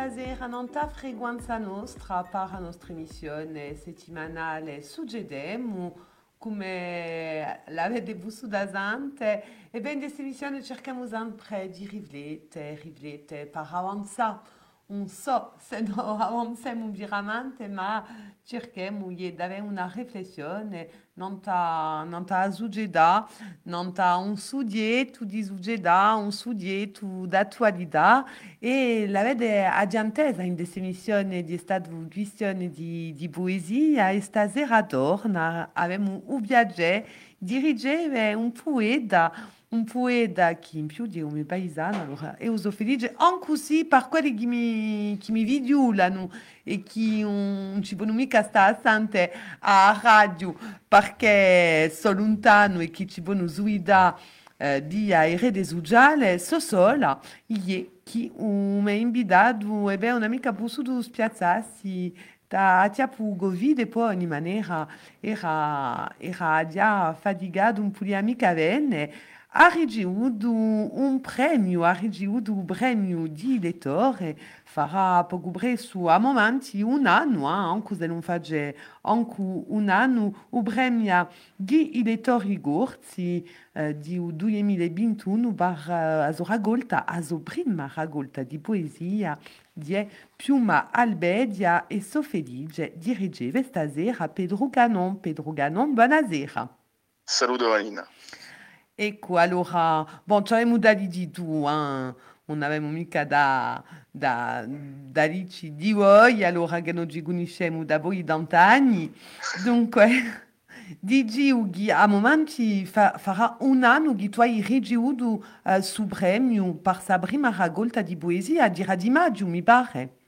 Stasera nanta frequenza nostra per la nostra emissione settimanale Suggedemo come l'avete visto da Zante e ben questa emissione cerchiamo sempre di riflettere, ma non ta non ta suggerita non ta un sujeito di suggerita un sujeito d'attualità e l'avete adiantesa in questa emissione di stato visione di, di poesia e stasera torna abbiamo un viaggio dirigere un poeta un poeta che in più di come paesano allora io sono felice anche così per quelli che mi, che mi violano e che non ci vogliono mica stare assente a radio perché sono lontano e che ci vogliono guidare eh, di aerei sociali so sola e che mi ha invitato e beh un'amica possono spiazzarsi da tiapu Covid e poi in maniera era, era già faticato un po' di amica venne ricevuto un premio, ha ricevuto un premio di lettore, farà poco presto a momenti un anno, eh, anche se non fa anche un anno, il premio di lettori corti eh, di 2021 per uh, la raccolta, la prima raccolta di poesia di Piuma Albedia e so felice di ricevere stasera Pedro Ganon. Pedro Ganon, buonasera. Saluto Anina. Ecco, allora, avevamo da di tu, eh? non avevamo mica da, da, da dirci di voi, allora che non ci conosciamo da voi d'anni. Dunque, dici che a momenti fa, farà un anno che tu hai ricevuto uh, su premio per la prima raccolta di poesia, di maggio, mi pare.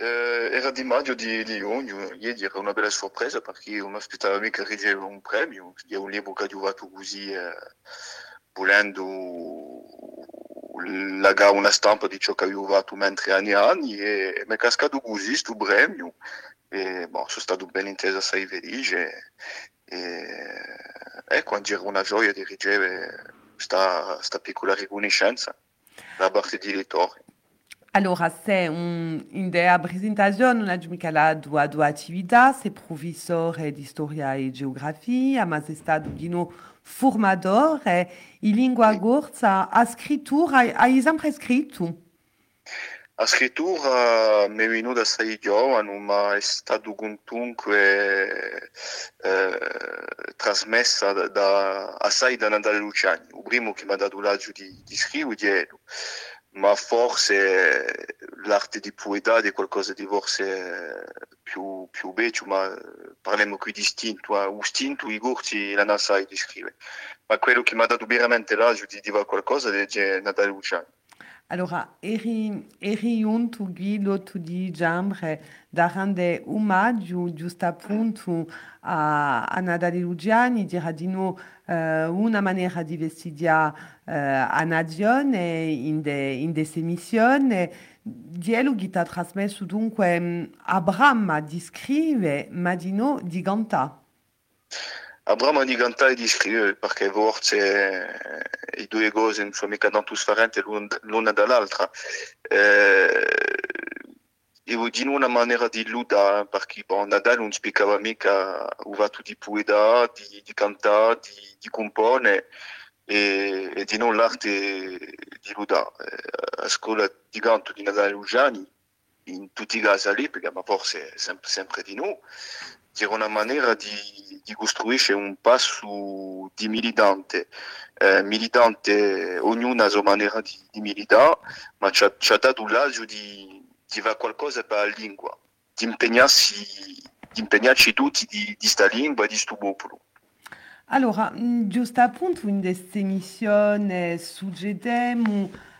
Eh, era di maggio di, di giugno, ieri era una bella sorpresa perché non mi aspettavo mica di ricevere un premio, è un libro che ha durato così, eh, volendo legare una stampa di ciò che avevo fatto mentre anni e anni e mi è cascato così questo premio. E boh, sono stato ben inteso sei felice. E ecco, era una gioia di ricevere questa piccola riconoscenza da parte dei lettori. Allora, se un, in der presentazione non abbiamo calato a due attività, sei professore di storia e geografia, ma sei stato di nuovo formatore in lingua corsa, a scrittura, hai sempre scritto? A scrittura mi è venuta sei giovane, ma è stato comunque eh, trasmessa da, da, assai da Natale Luciani. Il primo che mi ha dato l'agio di, di scrivere ma forse l'arte di poeta è qualcosa di forse più, più bello, ma parliamo qui di istinto, eh? istinto i corti la NASA di scrivere. Ma quello che mi ha dato veramente l'agio di dire qualcosa è Natale Luciani. Allora, eri, eri un tu guido tu di jambre da rende omaggio giusto appunto a, a Natale Luciani, dirà di no uh, una maniera di vestire uh, a nazione in, de, in questa emissione. Dielo che ti ha trasmesso dunque a Brahma di scrivere, ma di no di. Abramo di cantare e di scrivere perché forse i due cose non sono mica tanto differenti l'una dall'altra. Eh, io di una maniera di luda perché bon, Nadal non spiegava mica uva di poeta, di, di cantare, di, di compone e, e di non l'arte di luda. Eh, a scuola di canto di Nadal in tutti i casi lì, perché ma forse sempre, sempre di noi, dire una maniera di, di costruire un passo di militante. Eh, militante, ognuno ha la sua maniera di, di militare, ma ci ha, dato l'agio di, di fare qualcosa per la lingua, di impegnarsi, di impegnarci tutti di, di sta lingua e di sto popolo. Allora, giusto appunto in questa emissione suggeremo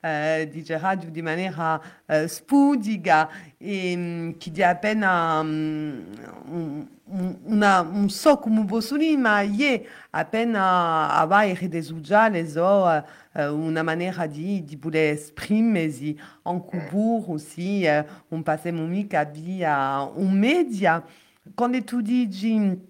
uh, di radio di maniera uh, spudica e um, che dia appena um, una, un so come bosuni, ma è appena avere desuggiare so una maniera di, di poter esprimersi en cours aussi, un passiamo mica via un media. Quando tu dici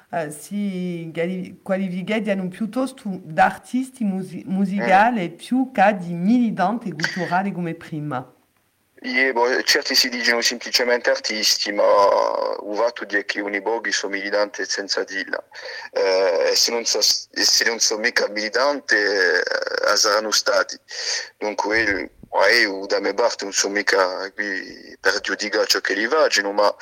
uh, si qualificano piuttosto da artisti musi musicali mm. più che di militanti culturali come prima. Je, bo, certi si dicono semplicemente artisti, ma ho fatto dire che ogni boghi sono militanti senza dilla. Eh, e se non, so, se non sono mica militanti, eh, saranno stati. Dunque, io da me parte non sono mica qui per giudicare ciò che li vogliono, ma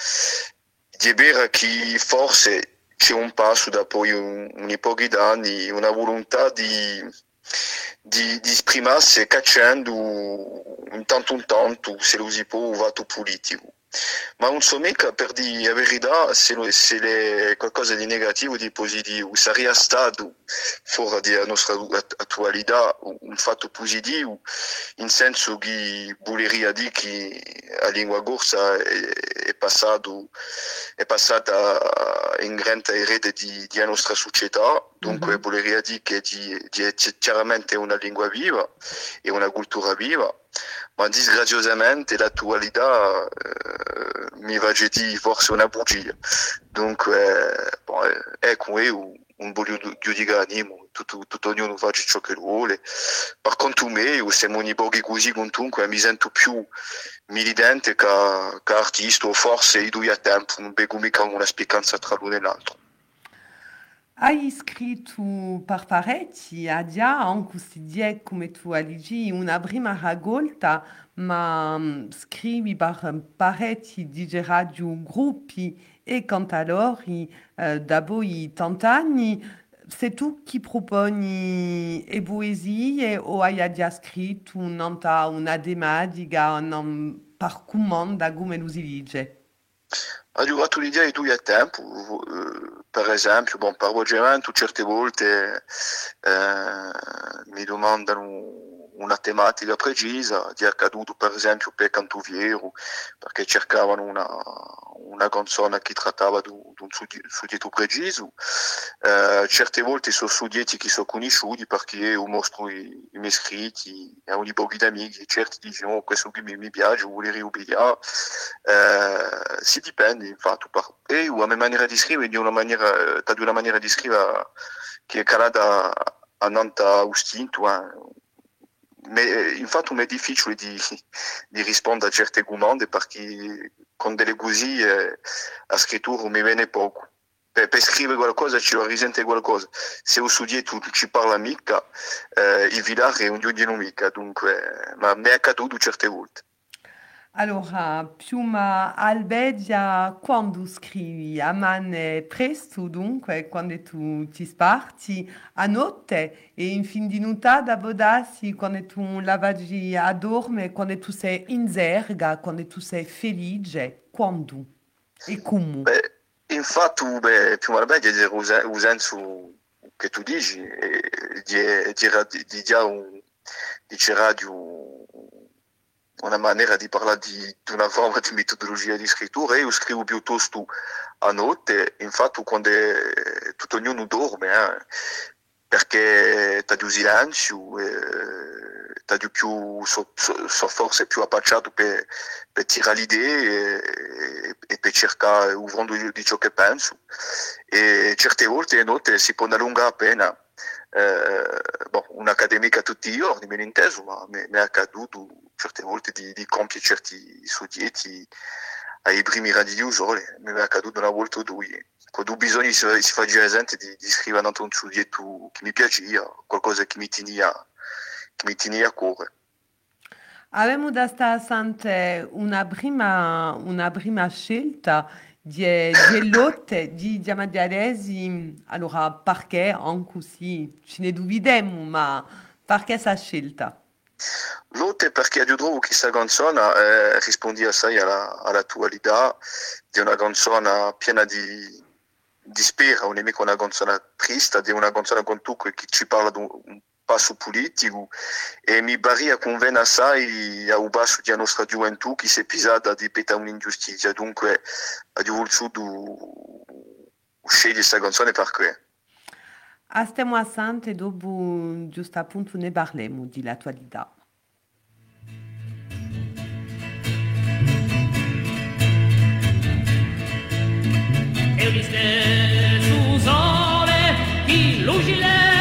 è vero che forse c'è un passo dopo un, un pochi anni, una volontà di di, di esprimersi cacciando un tanto un tanto se lo si può vato politico. Ma non so mica per dire la verità se, se è qualcosa di negativo o di positivo. Sarebbe stato, fuori della nostra attualità, un fatto positivo, in senso che vorrebbe dire che la lingua corsa è, è, passato, è passata in grande erede di, della nostra società, dunque mm-hmm. vorrebbe dire che è chiaramente una lingua viva e una cultura viva ma disgraziosamente l'attualità eh, mi va dire forse una bugia. Dunque, bon, ecco, io non voglio giudicare tutto, tutto ognuno fa ciò che vuole. Per conto mio, se mi pochi così comunque mi sento più militante che, che artista, o forse io a tempo, non vedo mica una spiccanza tra l'uno e l'altro. Hai scritto per parecchi a dia, anche se die come tu aligi, una prima raccolta, ma mm, scrivi per parecchi di radio gruppi e cantatori eh, da poi tant'anni. Sei tu chi proponi e poesie o hai già scritto un'anta, una tematica, un per comanda come lo si dice? Ho giocato l'idea di tu tempo, per esempio, bon, per Vogeranto certe volte eh, mi domandano una tematica precisa, di accaduto per esempio per Cantuviero, perché cercavano una, una canzone che trattava di un soggetto preciso. Eh, certe volte sono soggetti che sono conosciuti perché io mostro i, i miei scritti a un po' di amici, certi dicono oh, questo qui mi, piace, vuole riubbigliare. Eh, si dipende infatti. E io, la mia maniera di scrivere è una maniera, di una maniera di scrivere che è calata a Nanta Austinto, eh, mais infatti è difficile di, di rispondere a certe domande perché con delle così eh, la scrittura mi viene poco. Per, scrivere qualcosa ci risente qualcosa. Se un soggetto ci parla mica, eh, il villare è un giorno mica, dunque, ma mi è accaduto certe volte. Allora, Piuma Albedia, quando scrivi a mano presto, dunque, quando tu ti sparti a notte e in fin di nottata bodassi, quando tu lavaggi a dorme, quando tu sei in zerga, quando tu sei felice, quando e come? Beh, infatti, Piuma Albedia è usenzo che tu dici, di, di, di, di, un, dice radio una maniera di parlare di, di, una forma di metodologia di scrittura. Io scrivo piuttosto a notte infatti quando è, tutto ognuno dorme eh, perché c'è più silenzio eh, c'è più so, so, so, forse più appacciato per, per tirare l'idea e, e, per cercare uvrando di ciò che penso. E certe volte notte si può allungare appena eh, bon, un'accademica tutti i giorni, me ne inteso, ma mi è accaduto certe volte di, di compiere certi soggetti ai primi radiosoli, mi è accaduto una volta o due. Quando ho bisogno si, si fa già esente di, di scrivere un soggetto che mi piaceva, qualcosa che mi tenia, mi tenia a cuore. Avevamo da stare una prima, una prima scelta di, di lotte di Diamadiaresi, allora perché anche così ce ne duvidemo, ma perché questa scelta? Lotte perché io trovo che questa canzone eh, risponde assai alla, all'attualità di una canzone piena di, di spera, non è mica una canzone triste, di una canzone con tu che ci parla di un passo politico e mi pare conviene assai a passo della nostra gioventù che si è pisata di peta un'ingiustizia, dunque ho voluto scegliere questa canzone perché. Stiamo assente dopo giusto appunto ne parliamo dell'attualità. Eu disse chi lucile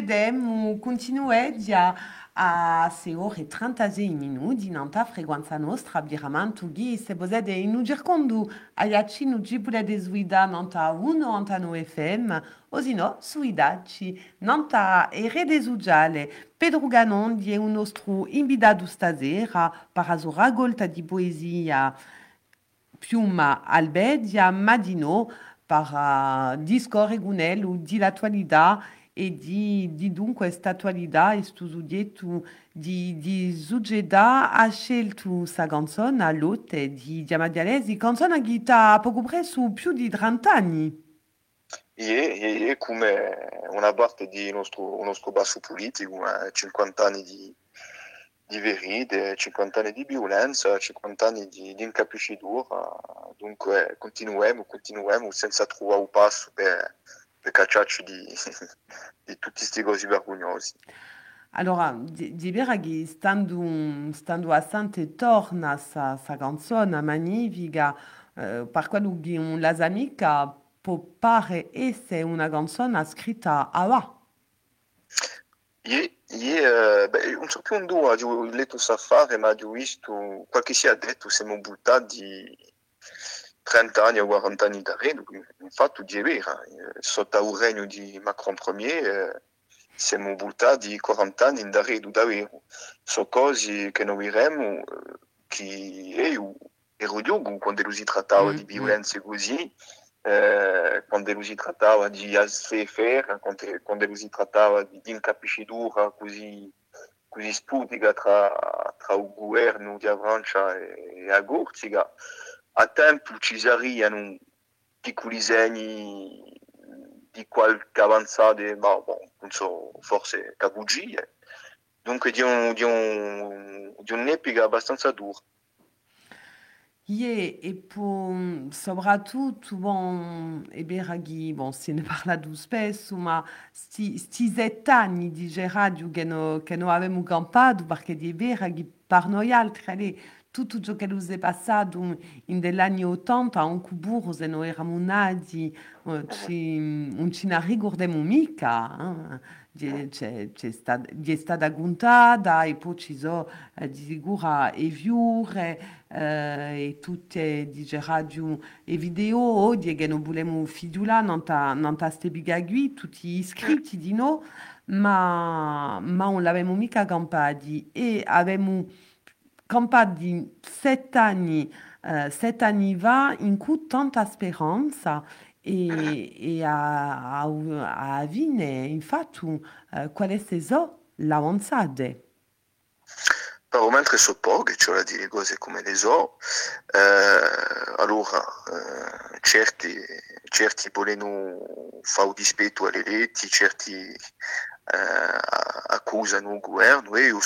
dialesi suggedem continuedia a se ore 36 minuti nanta frequenza nostra biramantu gi se bozede inu gircondu ayaci nu gibule de zuida nanta 1 anta no FM osino suidaci nanta ere de zugiale Pedro Ganon die un nostro invitado stasera para zo ragolta di poesia. Piuma Albedia Madino para discorre gunel di l'attualità e di, di dunque questa attualità e stu soggetto di, di suggeda ha scelto sa canzone a lotte di Diamadialesi, canzone che sta poco presso più di 30 anni. E, e come una parte di nostro, nostro basso politico, 50 anni di, di veride, 50 anni di violenza, 50 anni di, di incapricitura, dunque continuiamo, continuiamo senza trovare un passo per, per cacciarci di, di tutti questi cosi vergognosi. Allora, di, di Beraghi, stando, stando bastante torna sa, sa canzone magnifica, eh, per quello che un las amica può pare essere una canzone scritta a là. Io, io eh, beh, non so più un due, ho letto Safari, ma ho visto, qualche si è detto, siamo buttati 30 anni o 40 anni da re, infatti è vero, sotto regno di Macron Ier siamo buttati 40 anni da re, davvero. Sono cose che io ero giovane quando si trattava di violenze così, eh, quando si trattava di asfefere, quando, quando si trattava di incapiscitura così, così sputica tra, tra il governo di Avrancia e, e a. A tempo ci saranno piccoli di qualche bon, non forse cabugie. Dunque di, un, di, un, di abbastanza dura. Yeah, e poi soprattutto bon, e Beraghi, bon, se ne parla più spesso, ma sti, sti di radio che, no, che noi abbiamo campato, tutto ciò che ci è passato in degli anni 80 a un cuburo se noi eravamo nati ci, non ci ne ricordiamo mica eh? c'è, stata, è stata contata e poi ci sono eh, di sicuro e viure eh, e tutte di radio e video oggi che non vogliamo fidula non ta ste bigagui tutti iscritti di noi ma, ma non l'avevamo mica campati e avevamo campato di sette anni, uh, sette anni va in cui tanta speranza e, e a, a, a avine infatti uh, quale sono l'avanzate. Però mentre so poche, cioè dire cose come le so, eh, allora eh, certi, certi vogliono fare dispetto alle leggi, certi eh, accusano il governo e io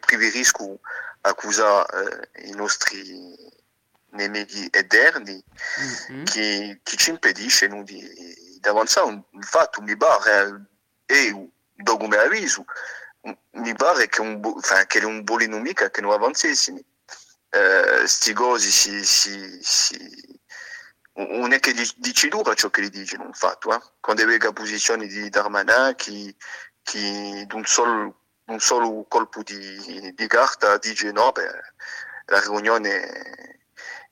preferisco accusare eh, i nostri nemici eterni mm-hmm. che, che, ci impediscono di, di avanzare. Infatti mi pare, e dopo mi avviso, mi pare che, un, enfin, che è un buon nemico che non avanzessimo. Questi eh, cose si, si, si, non è che dici dura ciò che gli dicono, infatti, eh? quando vedi la posizione di Darmanin che, che d'un solo un solo colpo di, di carta dice no, beh, la riunione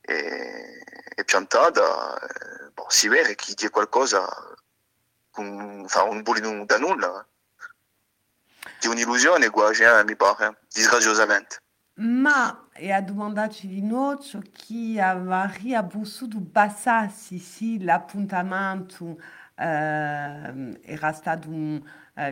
è, è piantata, eh, boh, si vede chi dice qualcosa con, fa un bolino da nulla. Di un'illusione quasi, eh, mi pare, disgraziosamente. Ma e a domandarci di noi chi aveva vissuto passarsi sì, l'appuntamento eh, era stato un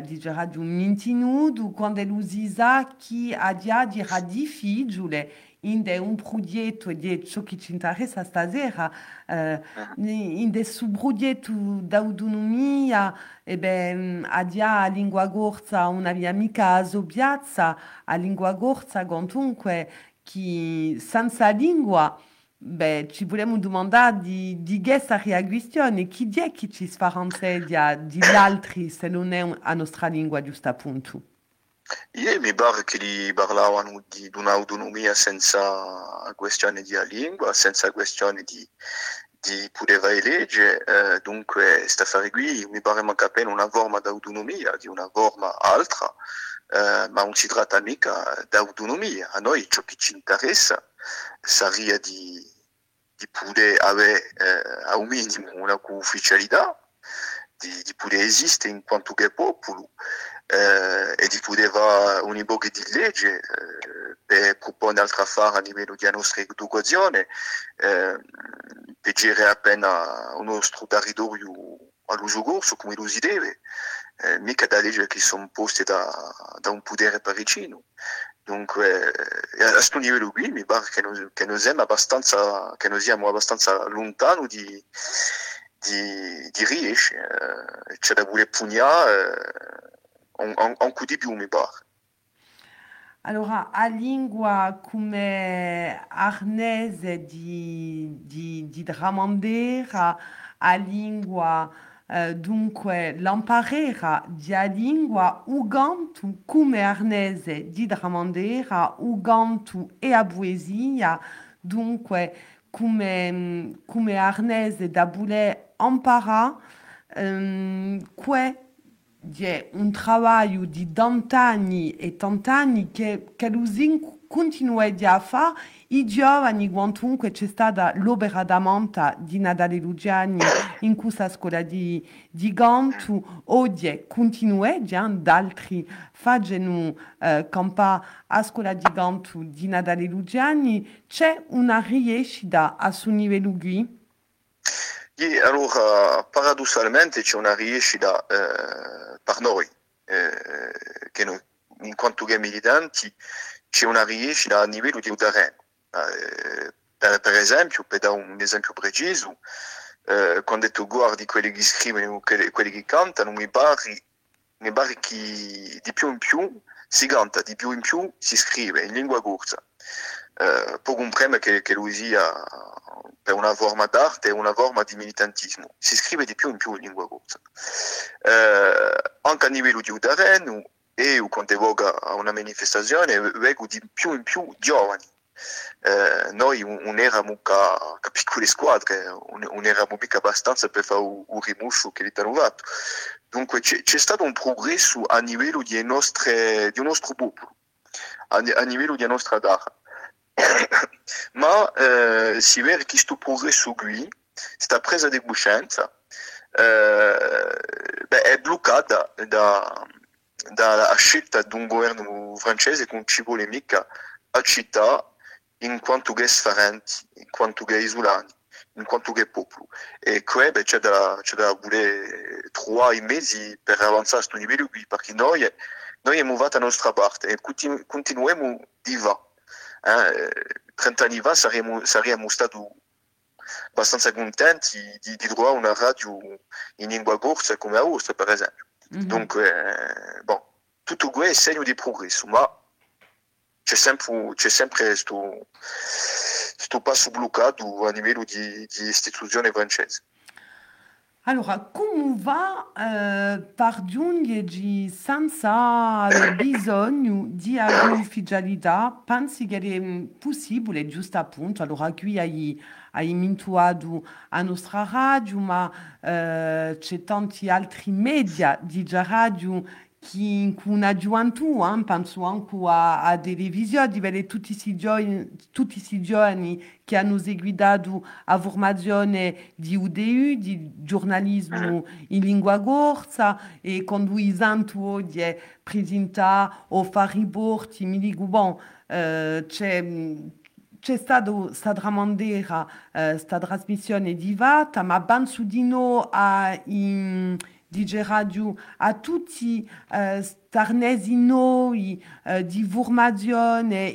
digerà di un mintinudo quando l'usisa che ha già dirà difficile in de un progetto di ciò che ci interessa stasera. Uh, in de su progetto d'autonomia e ben ha già a lingua gorza una mia amica a Sobiazza a lingua gorza comunque che senza lingua Beh, ci vogliamo domandare di, di questa reazione, chi è che ci differenzia dagli altri se non è la nostra lingua, giusto appunto? Io mi pare che li parlavano di, di un'autonomia senza questione di lingua, senza questione di, di potere legge, eh, dunque questa affare qui mi pare manca appena una forma d'autonomia, di una forma altra, eh, ma non si tratta mica d'autonomia, a noi ciò che ci interessa sarebbe di di poter avere eh, a un minimo una ufficialità, di, di poter esistere in quanto che popolo eh, e di poter avere un po' di legge eh, per proporre altre affari a livello di nostra educazione, eh, per girare appena il nostro territorio all'uso corso come lo si deve, eh, mica da leggi che sono poste da, da un potere parigino. Dunque, a questo livello qui mi pare che noi, che noi siamo abbastanza, che noi siamo abbastanza lontani di, di, riuscire. Eh, c'è da un, un, un. Allora, a lingua di Dramandera, a lingua eh, dunque l'imparera dia lingua ugantu come arnese di Dramandera, ugantu e a poesia, dunque come, come arnese da bule impara, um, que di un lavoro di tant'anni e tant'anni che, che l'usin continua a fare i giovani quantunque c'è stata l'opera d'amanta di Nadale Lugiani in questa scuola di, di Gantu oggi continua d'altri facendo eh, campa a scuola di Gantu di Nadale Lugiani c'è una riuscita a suo livello qui? E allora, paradossalmente c'è una riuscita eh, per noi, eh, che noi, in quanto che militanti, c'è una riuscita a livello di terreno. Eh, per, per, esempio, per dare un esempio preciso, eh, quando tu guardi quelli che scrivono e quelli che cantano, mi pare, mi pare che di più in più si canta, di più in più si scrive in lingua corsa. Eh, può comprendere che, che lui sia per una forma d'arte e una forma di militantismo. Si scrive di più in più in lingua corsa. Eh, anche a livello di terreno e quando evoca una manifestazione, vedo di più in più giovani. Eh, noi non eravamo ca, ca piccole squadre, non eravamo mica abbastanza per fare un, rimuscio che l'hanno fatto. Dunque c'è, c'è, stato un progresso a livello di nostre, di nostro popolo, a, a livello della nostra terra. Ma eh, si vede che questo progresso qui, questa presa di coscienza, eh, beh, è bloccata da, dalla scelta di un governo francese che non ci vuole mica accettare in quanto che sfarenti, in quanto che isolani, in quanto che popolo. E qui beh, c'è da, c'è da voler trovare i mesi per avanzare a questo livello qui, perché noi, noi abbiamo fatto la nostra parte e continu- continuiamo di va. Eh, 30 anni fa saremmo, saremmo stati abbastanza contenti di, di, trovare una radio in lingua corsa come Austria, per esempio. Mm-hmm. Dunque, eh, bon, tutto segno di progresso, ma c'è sempre, c'è sempre questo, questo passo bloccato a livello di, di istituzione francese. Allora, come va eh, per giungere senza bisogno di ufficialità? Pensi che è possibile, giusto appunto, allora qui hai, hai mintuato a nostra radio, ma eh, c'è tanti altri media di radio che con aggiunto, eh, penso anche a, a televisione, di vedere tutti questi giorni, tutti questi giorni che hanno seguito a formazione di UDU, di giornalismo in lingua corsa e conduisendo oggi presenta o fare riporti, mi dico, bon, eh, c'è c'è stata questa tramandera, eh, questa trasmissione di Vata, ma penso di no a in, DJ Radio, a tutti uh, starnesi noi uh, di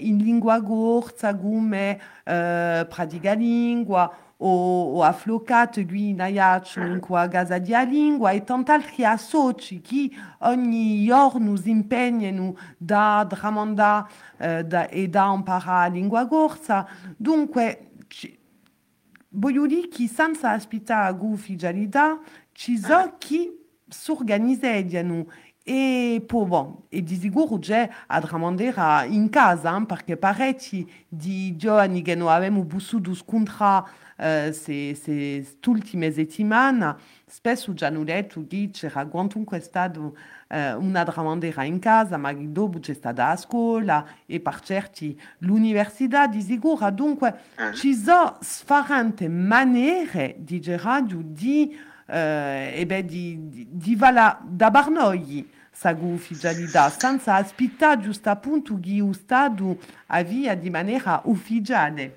in lingua corsa come uh, pratica lingua o, o afflocato qui in Aiaccio in qua casa di lingua e tanti altri associ che ogni giorno si impegnano da tramandare uh, da, e da imparare lingua corsa. Dunque, voglio dire che senza aspettare ufficialità ci sono chi s'organizzano e poi bon, e di sicuro c'è a tramandare in casa, perché parecchi di giovani che non abbiamo vissuto scontra uh, se, se ultime settimane, spesso già hanno detto che c'era quantunque stato uh, una tramandera in casa, ma dopo c'è stata a scuola e per certi l'università di sicuro. Dunque ci sono differenti maniere di radio di eh, e beh, di, di, di vala da Barnoi questa ufficialità, senza aspettare giusto appunto che lo Stato avvia di maniera ufficiale.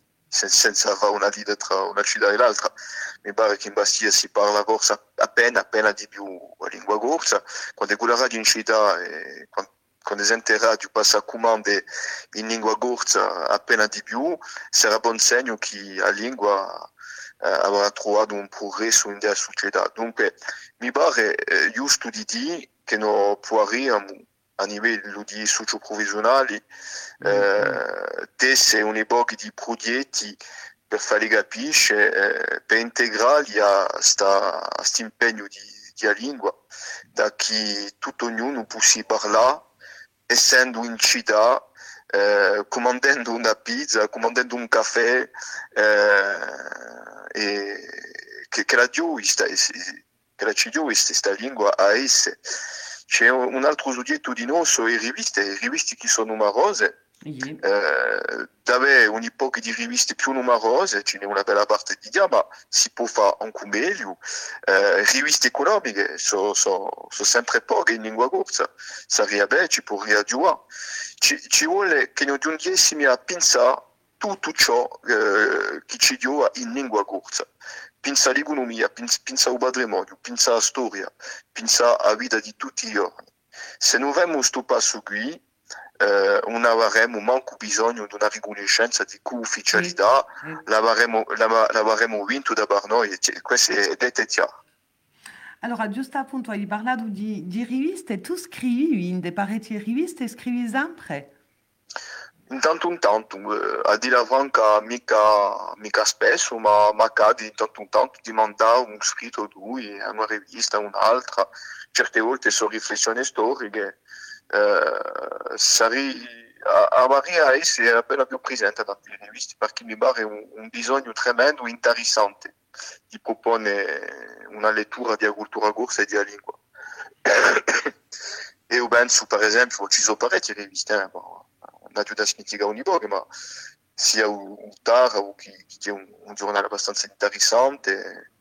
senza fare una dita tra una città e l'altra, mi pare che in Bastia si parla forse appena, appena di più la lingua corsa, quando è la radio in città, eh, quando, quando esente radio passa a comande in lingua gorza appena di più, sarà buon segno che la lingua eh, avrà trovato un progresso in della società. Dunque, mi pare eh, giusto di dire che non può arrivare a livello di socio-provvisionali, eh, te sei un'epoca di progetti per farli capire, eh, per integrarli a questo impegno di, di lingua, da che tutto ognuno possa parlare, essendo in città, eh, comandando una pizza, comandando un caffè, eh, e che, che la giusta, che la giusta, questa lingua a esse. C'è un altro soggetto di noi, sono le riviste, le riviste che sono numerose, Sì. eh, dove ogni poco di riviste più numerose, ce n'è una bella parte di dia, ma si può fare anche meglio. Eh, riviste economiche sono so, so sempre poche in lingua corsa, sarebbe, ci può riaggiungere. Ci, ci vuole che noi giungessimo a pensare tutto ciò eh, che ci dio in lingua corsa. Pensa all'economia, pensa, pensa al patrimonio, pensa alla storia, pensa alla vita di tutti i giorni. Se non avremo questo passo qui, eh, non avremo manco bisogno di una riconoscenza di ufficialità, Sì. l'avremo, l'av- l'avremo vinto da per noi, e questo è detto chiaro. Allora, giusto appunto, hai parlato di, di riviste, tu scrivi in delle parecchie riviste, scrivi sempre? Intanto in tanto, eh, a dire la franca, mica, mica spesso, ma, ma accade di tanto in tanto di mandare un scritto lui a una rivista, un'altra. Certe volte sono riflessioni storiche. Eh, sarei, a, a Maria essere appena più presente nelle riviste perché mi pare un, un bisogno tremendo, interessante, di proporre una lettura di cultura corsa e di lingua. e io penso, per esempio, ci sono parecchie riviste, eh, smitigare ogni poco, ma sia un Tara o che, che è un, un giornale abbastanza interessante,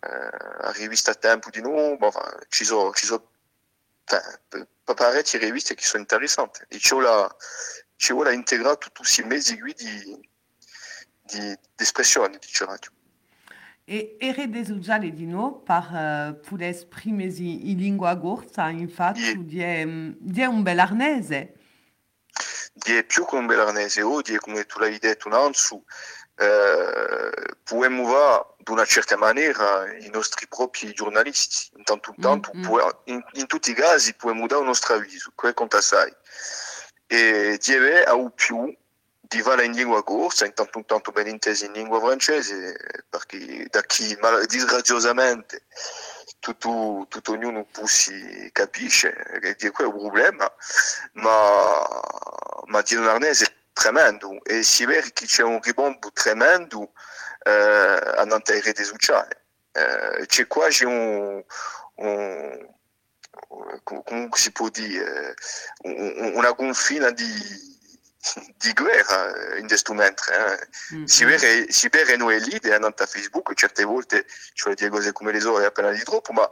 eh, la rivista Tempo di noi, ma enfin, ci sono, ci sono enfin, parecchie riviste che sono interessanti e ci vuole, ci vuole integrare tutti questi mezzi qui di, di, di espressione di radio. E ere desujale di noi per uh, poter esprimersi in lingua corsa, infatti, di, un bel arnese. Di è più che un belarnese oggi, come tu l'hai detto eh, possiamo fare di una certa maniera i nostri propri giornalisti. Intanto, intanto Mm, mm. può- in, in tutti i casi possiamo dare il nostro avviso, quello conta assai. E a più di fare in lingua corsa, intanto intanto ben intesi in lingua francese, perché da chi disgraziosamente tutto, tutto ognuno può si capisce che di quello è un problema, ma, ma di un arnese tremendo e si vede che c'è un ribombo tremendo eh, nelle reti sociali. Eh, c'è quasi un, un com- come si può dire, un- un- una confina di, di guerra in questo mentre. eh. Mm, Si vede, si vede noi lì andando a Facebook, certe volte ci vuole dire cose come le ore appena di troppo, ma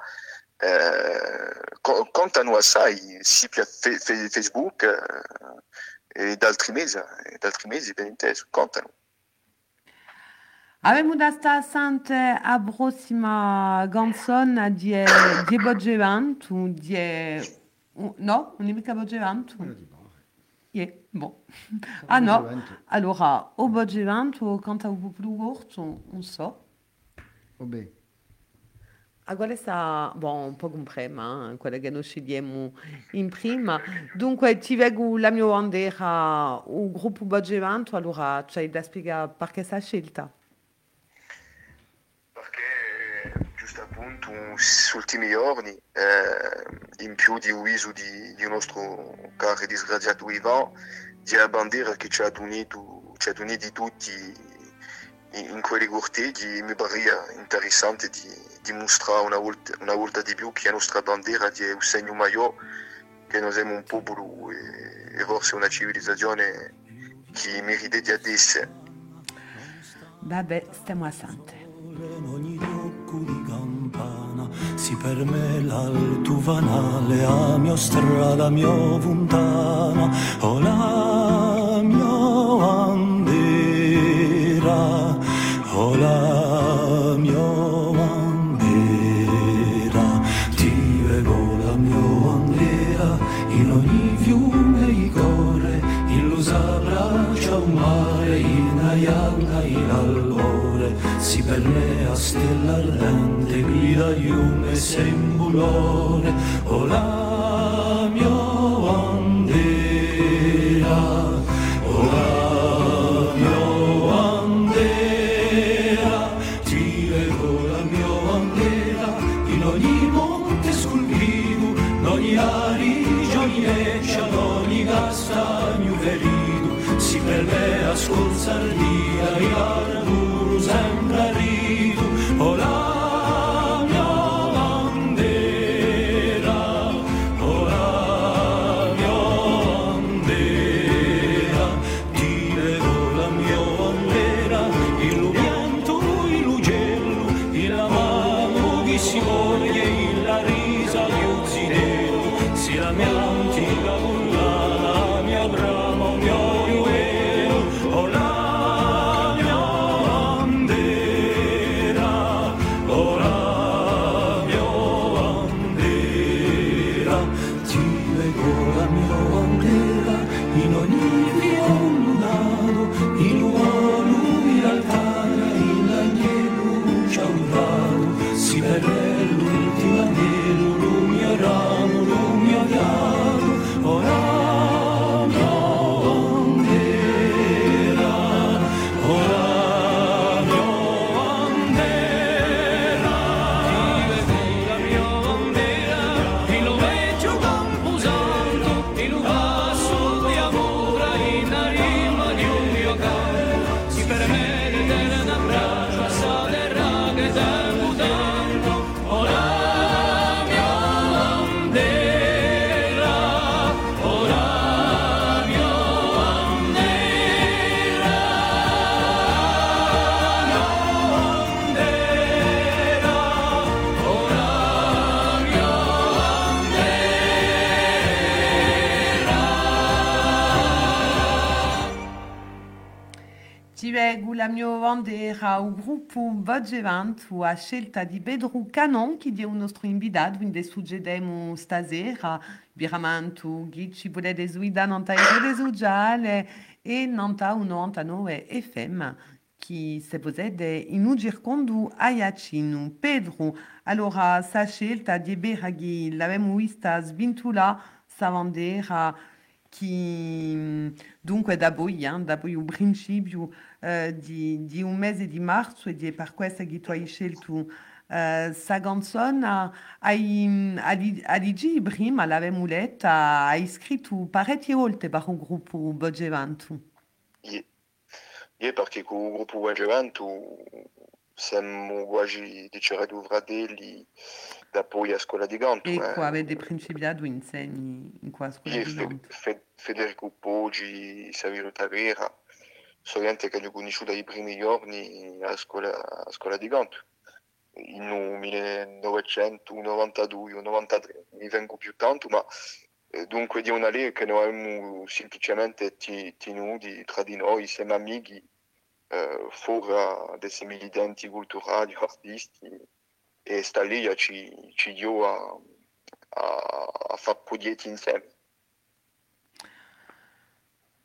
eh, co- contano assai sia fe- fe- Facebook eh, e da altri mesi, e altri mesi ben inteso, contano. Avem da sta sante a prossima canzone di di Boggevantu, di no, non è mica Boggevantu. Yeah, bon. Ah no, Boggevantu. allora, o Boggevantu canta un po' più corto, non so. Vabbè, Agora sta, bon, un po' comprima, quella che noi scegliamo in prima. Dunque, ti vengo la mia bandiera, il gruppo Boggevantu, allora c'hai da spiegare perché sta scelta. Appunto negli ultimi giorni, eh, in più di un viso di, di un nostro caro e disgraziato Ivan, di la bandiera che ci ha unito, ci ha uniti tutti in, in quei corteggi, mi pare interessante di, di mostrare una volta, una volta di più che la nostra bandiera è un segno maggiore, che noi siamo un popolo e, e forse una civilizzazione che merita di adesso. Vabbè, stiamo a sante per me l'altuvanale a mio strada mio puntano o la mia bandera o la mia bandera ti vego la mia bandera in ogni fiume i corre illusa braccia un mare in aiana in allore si per me a stella ardente. Da iume sembulone o la Siberia. O gruppo Vodgevantu a scelta di Pedro Canon, che è un nostro invitato, in suggedemo stasera, Biramantu, Ghici, Bude de Zuida, Nanta e de Zujale, e Nanta un 99 FM, che se posede in un gircondu Ayacinu. Pedro, allora, sa scelta di Beraghi, l'avemo vista svintula, sa bandera, che dunque da poi, eh, da di, di un mese di marzo e che tu hai scelto eh, sa canzone hai, hai, hai prima l'avevamo letta hai scritto parecchie volte per un gruppo Boggevantu Ie, Ie perché con il gruppo Guagevantu siamo quasi da poi a scuola di Gantu. e eh. qua avete principiato insegni in qua a scuola di. Fe- Federico Poggi, Savino Tavera, sono gente che hanno conosciuto dai primi giorni a scuola, a scuola di Gantu. In 1992 o 93, mi vengo più tanto, ma eh, dunque di una lei che noi abbiamo semplicemente ti- tenuti tra di noi, insieme amici, eh, fuori dei militante culturali, artisti, e sta lì ci, ci dio a, a, a fare progetti insieme.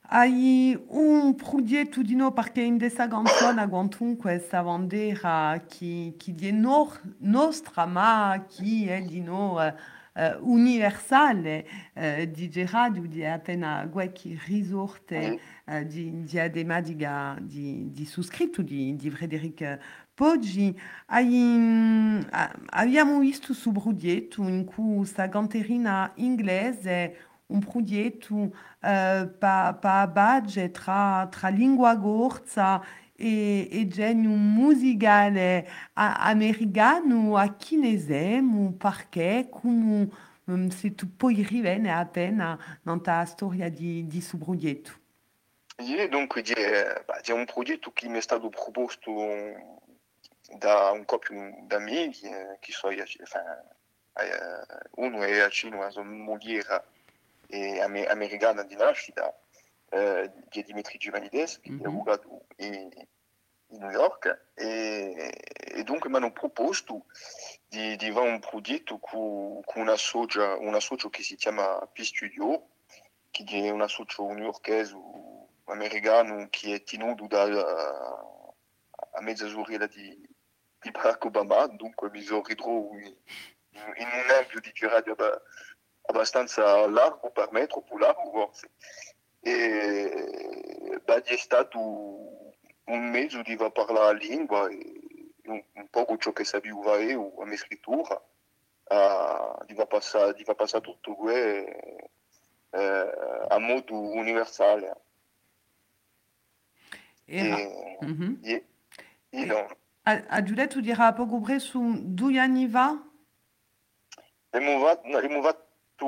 Hai un progetto di no perché in questa canzone agguantum questa bandera che, che è nor, nostra ma che è di no eh, eh, universale eh, di Gerardo di appena qualche risorte eh, di, di Adema di, di, di sottoscritto di, di Frederic Poggi hai, mm, abbiamo visto su progetto in cui questa canterina inglese un progetto eh, pa, pa badge tra, tra lingua gorza e, e genio musicale americano a chinesemo perché come se tu puoi rivene appena nella storia di, di suo progetto. E dunque c'è, c'è un progetto che mi è stato proposto da un coppio d'amici, eh, che so enfin, eh, uno è a Cina, una moglie e ame- americana di nascita, eh, di Dimitri Givanides, che Mhm. è avvocato in, in New York, e, e dunque mi hanno proposto di, di fare un progetto con, con una, socia, che si chiama P-Studio, che è una socio newyorkese americano che è tenuto da, a mezza sorella di, di Barack Obama, mi ridro in, in un ampio di abbastanza largo per me, troppo largo forse. E beh, è stato un mezzo di va parlare la lingua e un, un po' ciò che sapevo la scrittura, uh, di va passare, di passare tutto questo eh, a modo universale. E, E, Mhm. e, e no. A, a Giulia, tu dirà poco pre su due anni va? Abbiamo fatto, abbiamo fatto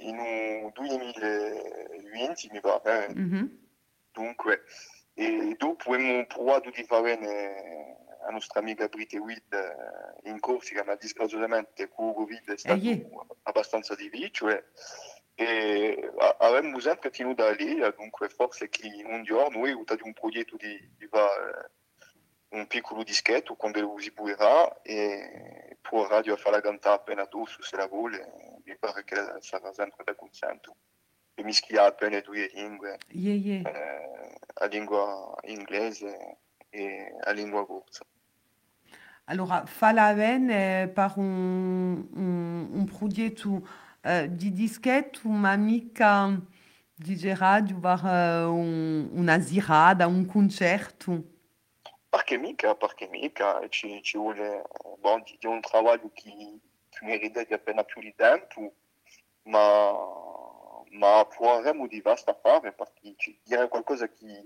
in un 2020, mi pare. Mhm. dunque, e dopo abbiamo provato di fare la nostra amica Brite Wild in Corsica, ma disgraziatamente con Covid è stato yeah. abbastanza difficile. E avremmo sempre tenuto lì, dunque forse che un giorno noi abbiamo un progetto di, di fare un piccolo dischetto quando lo si puderà e poi la radio a fare la cantare appena tu se la vuole, mi pare che sarà sempre da consento. E mischiare appena due lingue, Yeah, yeah. eh, la lingua inglese e la lingua corsa. Allora, fa la bene per un, un, un progetto eh, di dischetto, ma mica di radio per eh, un, una zirada, un concerto. Perché mica, perché mica, ci, un lavoro che, che merita di appena più di tempo, ma, ma potremmo di vasta fare perché ci, era qualcosa che,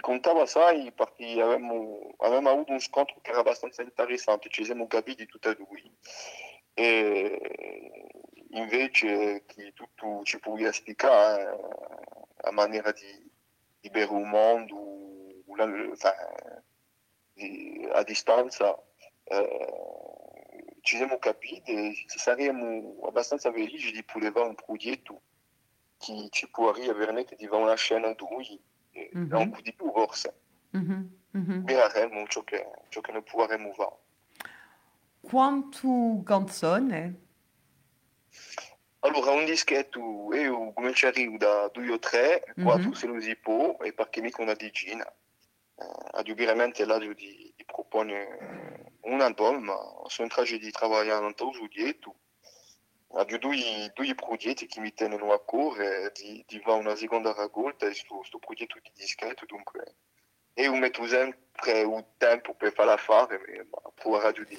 contava assai perché avevamo, avuto un scontro che era abbastanza interessante, ci siamo capiti tutti e due. Invece che tutto ci spiegare a maniera di, la- a distanza, ci siamo capiti saremmo abbastanza felici di fare un progetto che ci può veramente di fare una scena noi, un po' di più forse, mireremo ciò che, ciò che noi potremmo fare. Quanto canzone? Allora, un dischetto, io da o tre, quattro Mhm. se lo si può, e perché mica una decina. Eh, ovviamente là di, di propone un album, sono in trace di lavorare in un giudietto. Ho due, due progetti che mi tengono a cuore, di, di fare una seconda raccolta di questo progetto di dischetto, dunque io metto sempre un tempo per farla fare, ma per radio di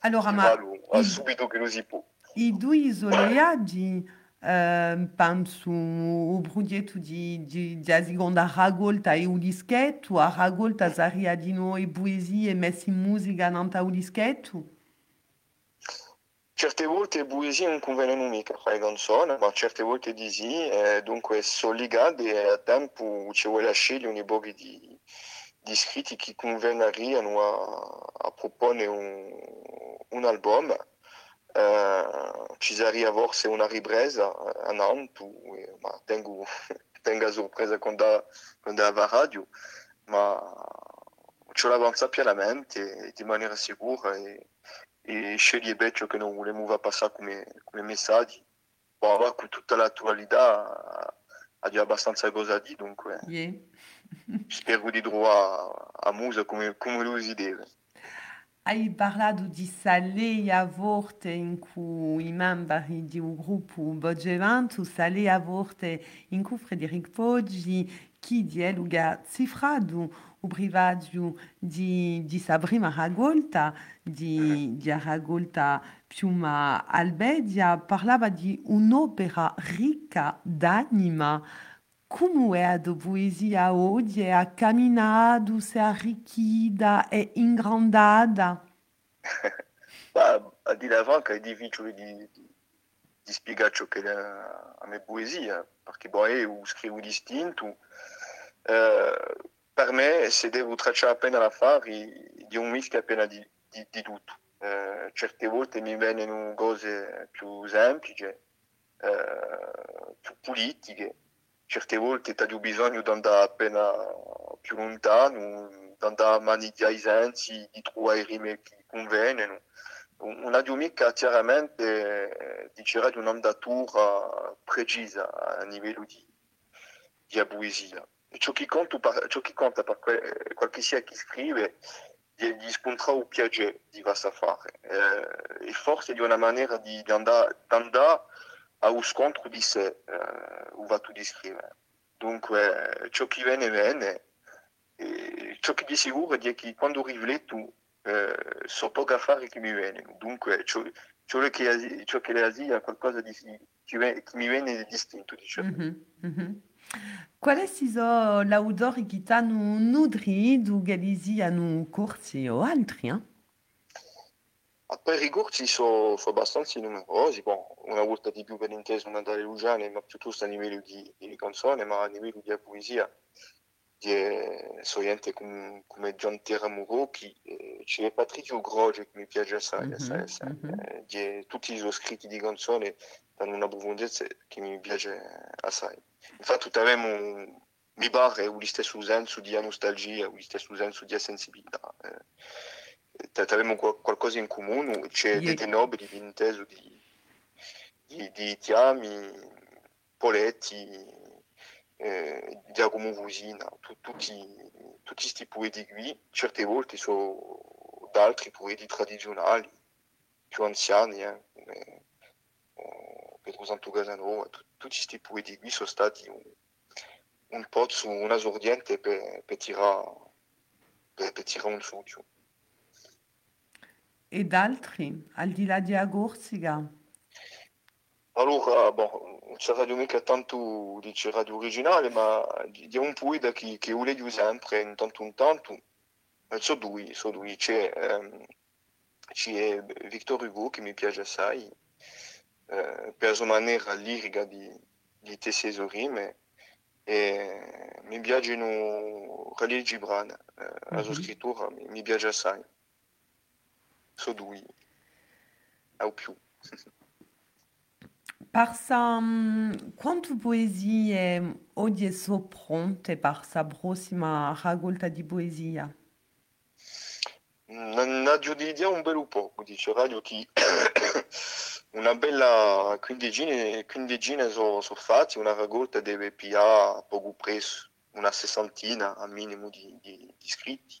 Allora, ma a subito che lo si può. i due isolati penso o progetto di, di, di seconda raccolta e o dischetto, a raccolta sarebbe di noi poesie messe in musica nanta o dischetto? Certe volte poesie non mica fra le canzoni, ma certe volte di sì, e dunque sono legate e a tempo ci vuole scegliere un di, di scritti che a, a un, un album. Eh, ci sarebbe forse una ripresa a Nantes, e- ma tengo, tengo a sorpresa quando, quando va radio, ma ce pienamente di maniera sicura e, e bene ciò che non volevo va passare come, come messaggi. Bon, va, con tutta l'attualità ha già abbastanza cosa di, dunque Yeah. spero di trovare a musa come, come lo si deve. Hai parlato di Salé e a volte in cui i membri di un gruppo Boggevanto, Salé a volte in cui Frederic Poggi, chi di lugar cifrado o privato di, di sa prima raccolta, di, di raccolta Piuma Albedia, parlava di un'opera ricca d'anima. Como é a da poesia hoje? É a caminhado, se arricchida, é engrandada. Ma a dire la franca è difficile di, di, di spiegare ciò che è la, la mia poesia, perché boh, io scrivo distinto. Eh, per me, se devo tracciare appena la fare, di un mischio appena di, di, di tutto. Eh, certe volte mi vengono cose più semplici, eh, più politiche, certe volte ho bisogno di appena più lontano, di a maneggiare i sensi, di trovare i rime che convengono. Una mica chiaramente eh, di un'andatura precisa a livello di, di. E ciò che conta per, ciò che conta per que- scrive di, di un piacere di questa fare. Eh, e forse di di, di di a un scontro di sé, eh, o va tu di scrivere. Dunque, ciò che viene, viene. E ciò che di sicuro è che quando rifletto eh, so poco a fare che mi viene. Dunque, ciò, ciò che, ciò che le Asia è qualcosa di, che, che mi viene di distinto, diciamo. Mhm, mhm. Quali sono gli autori che ti hanno nutrito, che hanno corsi o altri? Eh? Per i corsi sono so abbastanza numerosi, bon, una volta di più per inteso Natale Lugiane, ma piuttosto a livello di, di canzone, ma a livello di poesia, di so gente come, come Gian Terramuro, che eh, c'è Patrizio Groge che mi piace assai, Mhm, assai, assai. mhm. Eh, di- tutti i suoi scritti di canzone hanno una profondezza che mi piace assai. Infatti abbiamo mi pare lo stesso senso di nostalgia, lo stesso senso di sensibilità. Eh, abbiamo qual- qualcosa in comune, c'è Ye- dei nobili di inteso di, di, di Tiami, Poletti, eh, Giacomo Vusina, tu- tutti, tutti questi poeti qui, certe volte sono d'altri poeti tradizionali, più anziani, eh, come eh, Pedro Santo Casanova, tu- tutti questi poeti qui sono stati un, un po' su una sordiente per, per tirare per, per tirare un succio. Ed altri, al di là di Agorsiga? Allora, bon, c'è radio mica tanto di c'è radio originale, ma di, un poeta che, che io leggo sempre, in tanto in tanto, eh, so due, so due, c'è, ehm, c'è Victor Hugo che mi piace assai, eh, per la sua maniera lirica di, di tessere le rime, e mi piacciono Khalil Gibran, eh, la sua Mhm. scrittura mi, mi piace assai, so due, o più. Par sa, hum, quanto poesie oggi sono pronte per sa prossima raccolta di poesia? Naggio di idea un bel po', dice Radio che una bella quindicina, quindicina sono so fatti, una raccolta deve pigliare poco presso, una sessantina al minimo di, di, di scritti,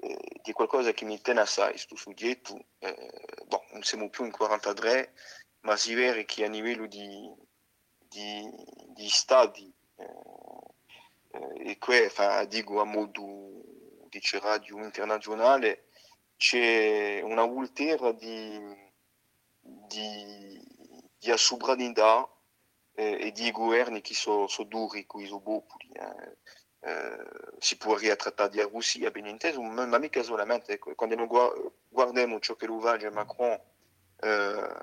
eh, di qualcosa che mi tiene assai, questo soggetto. Eh, bon, non siamo più in 43, ma si vede che a livello di, di, di stati, eh, eh, e qui dico a modo dice radio internazionale, c'è una volterra di, di, di sovranità eh, e di governi che sono so duri con i popoli. Eh. Eh, si può ritrattare di Russia, ben inteso, ma, mica solamente. Quando noi gua- guardiamo ciò che va a Macron, eh,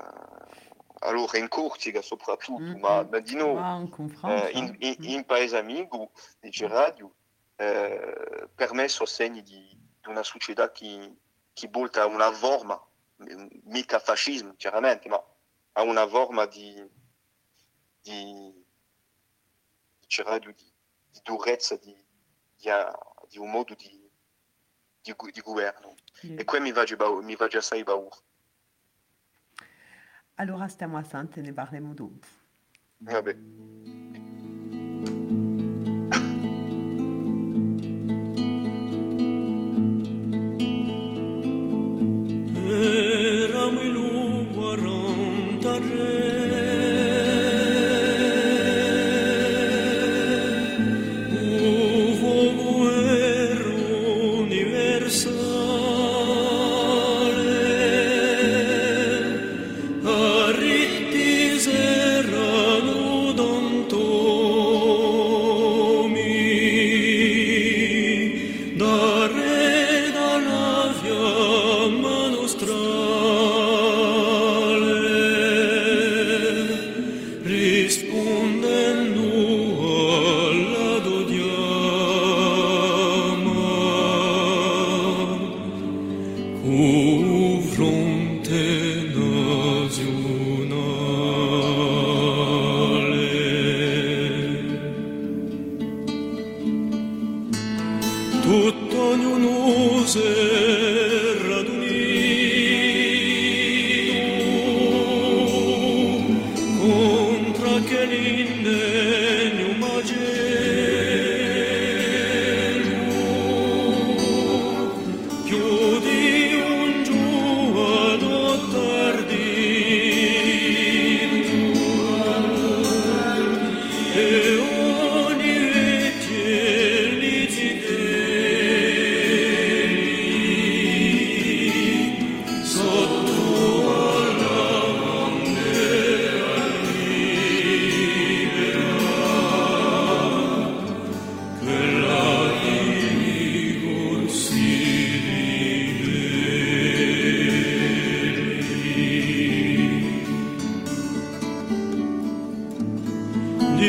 allora in Corsica soprattutto, Mm, ma, mm. ma di noi, Ah, eh, in, in, in paese amico, dice radio, eh, per me sono segni di, di una società che, che volta a una forma, mica fascismo chiaramente, ma a una forma di, di, di, di durezza, di, di, di un modo di, di, di governo. Sì. E qui mi va mi va già assai paura. Allora stiamo assente, ne parliamo dopo. Vabbè.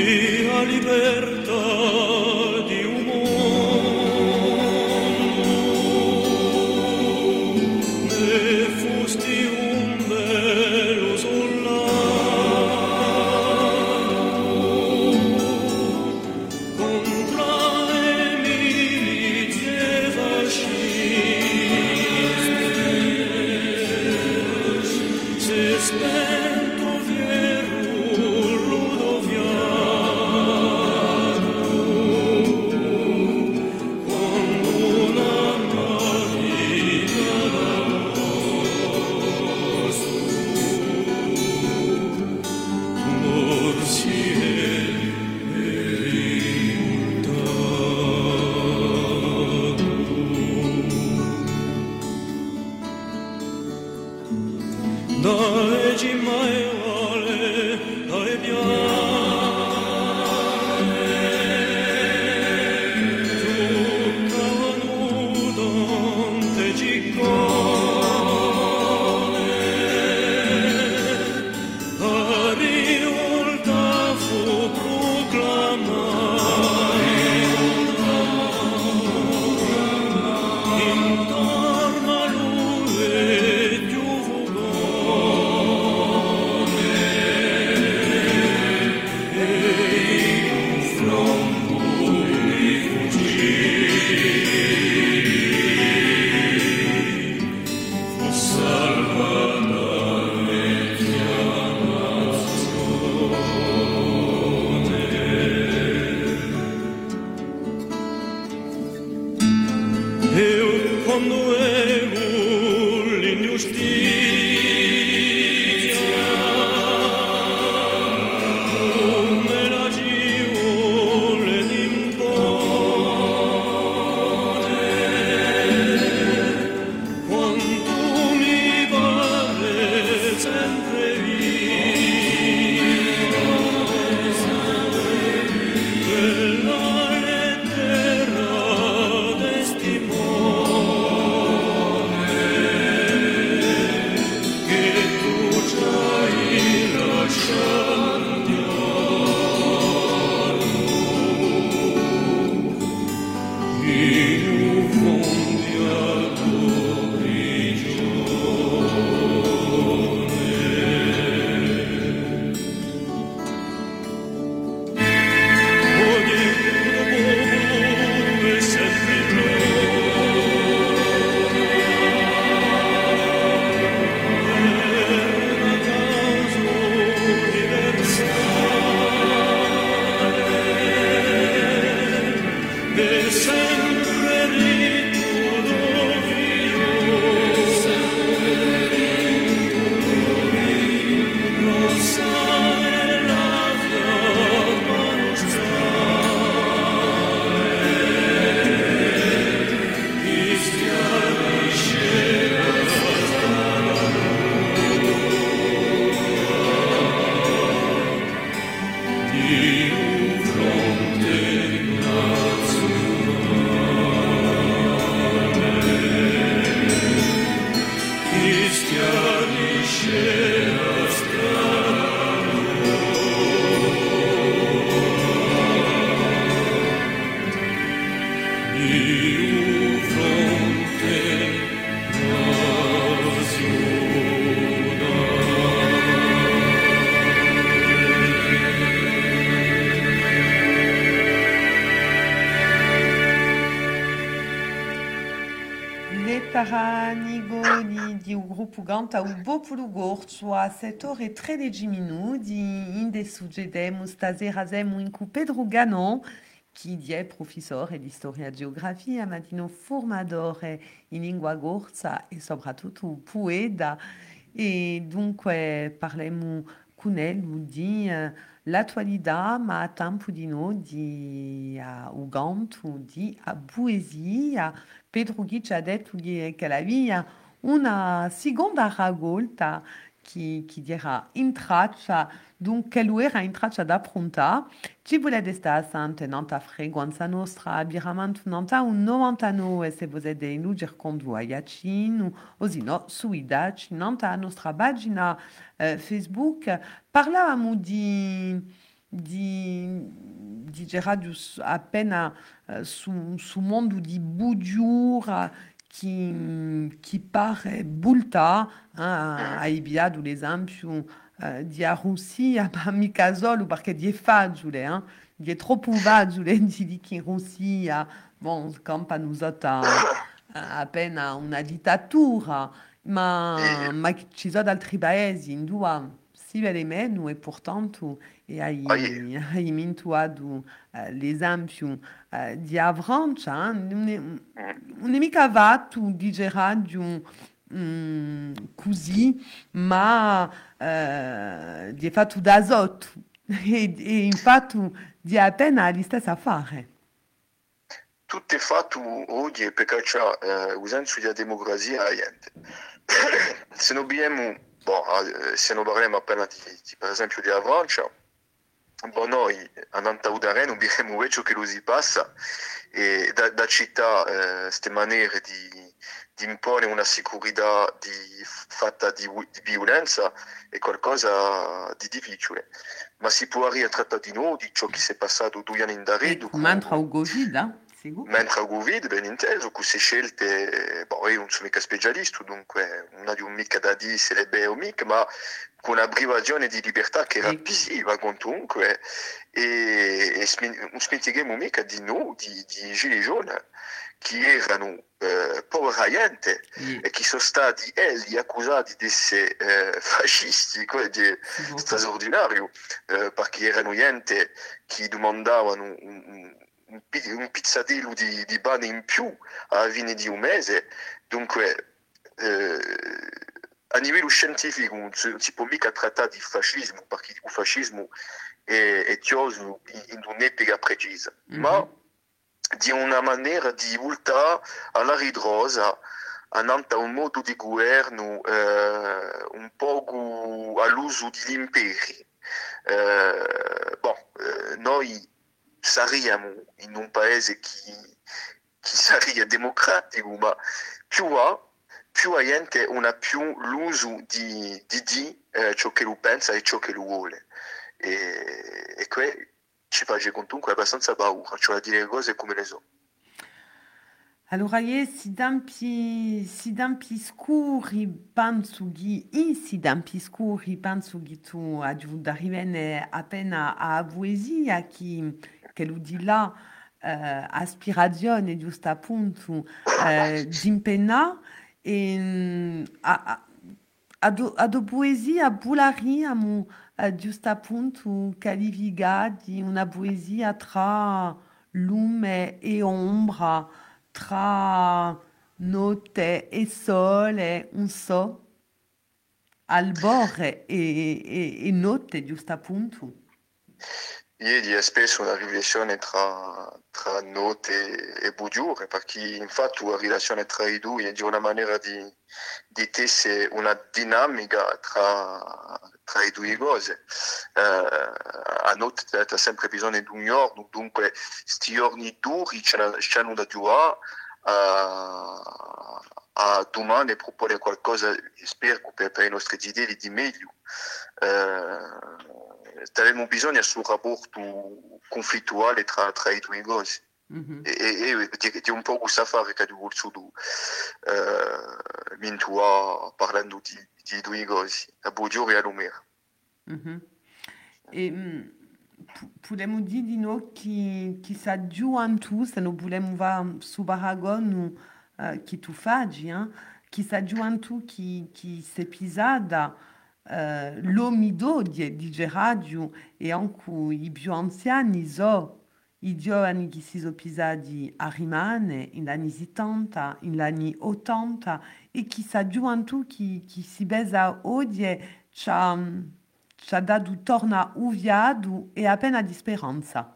mia libertà propaganda o popolo gordo a setor e 13 minuti inde suggedemos stasera in cu Pedro Ganon chi è professore di storia e geografia, ma dino formatore in lingua gorza e soprattutto poeta. E dunque parliamo con lui di l'attualità, ma a tempo di no di uh, Uganto, di uh, poesia. Pedro Ghi ci ha detto che la via una seconda raccolta che, che traccia dunque era in traccia da pronta nostra abiramento nanta un 99 se in lugir con voyacin o su idac nanta nostra pagina eh, Facebook. Parlavamo di di di appena eh, su, su mondo di bugiura qui, qui pare bulta hein, a Ibiad ou les esempio uh, di a Russia pa mica solo perché di è facile, hein? di è troppo facile di dire che in Russia, bon, campa usata uh, appena una dittatura, ma, ma ci sono altri paesi in due vede meno e portanto e hai, hai mintuado uh, l'esempio uh, di Avrancia, um, così, ma uh, di fatto d'azoto e, e infatti di appena la stessa fare. Tutto è fatto oggi perché c'è uh, usando la democrazia se non abbiamo bon, se non parliamo appena di, di, per esempio di Avrancia, bon, noi andando a Udare non abbiamo ciò che lo si passa e da, da città queste eh, maniere di, di, imporre una sicurezza fatta di, di, violenza è qualcosa di difficile. Ma si può arrivare a trattare di noi di ciò che si è passato due anni in Dare. Mentre il Covid, eh? Mentre il Covid, ben inteso, queste scelte, boh, io non sono mica specialista, dunque non ho mica da dire se le belle o mica, ma con una privazione di libertà che era visiva comunque, e, e non smentighiamo mica di noi, di, di Gilets jaunes, che erano eh, poveramente mm. e che sono stati elli accusati di essere eh, fascisti, quello è straordinario, eh, perché erano gente che domandavano un, un un, pizzatello di, di pane in più alla fine di un mese. Dunque, eh, a livello scientifico non si può mica trattare di fascismo, perché il fascismo è, è tioso in un'epoca precisa, mm-hmm. ma di una maniera di voltare alla andando a un modo di governo eh, un po' all'uso degli imperi. Eh, bon, eh, noi saremo in un paese che, sarebbe democratico, ma più ha, più la gente non ha più l'uso di, di eh, ciò che lui pensa e ciò che lui vuole. E, e ci abbastanza paura, cioè a dire le cose come le so. Allora, io si dampi, si dampi scuri penso che, e si dampi scuri penso che tu appena a poesia che che lui dit là, uh, aspirazione giusto appunto uh, d'impegno e a, a, do, a do poesia bulariamo uh, giusto appunto caliviga di una poesia tra lume e ombra tra notte e sole un so albore e, e, e notte giusto appunto Ieri spesso una riflessione tra, tra notte e bugiure, perché infatti la relazione tra i due è di una maniera di, di tessere una dinamica tra, tra i due cose. Eh, a notte c'è sempre bisogno di un giorno, dunque questi giorni duri ci hanno da giocare a, a domani proporre qualcosa, spero, per, per i nostri desideri di meglio. Eh, avevamo bisogno sul rapporto conflittuale tra, tra i due cose. Mm-hmm. E, e, e di un po' questa fare che ho voluto uh, mintua parlando di, di due cose, a Bugiore e a Lumera. Mm-hmm. E um, di che si aggiungono tu, se fare su Baragon che tu fai, eh? chi sa giovantu chi, chi si episada eh, l'omido di, di Geradio e anche i più anziani so i giovani che in anni 70, in anni 80 e chi sa gioventù chi, chi si besa oggi ci ha dato torna uviado e appena di speranza.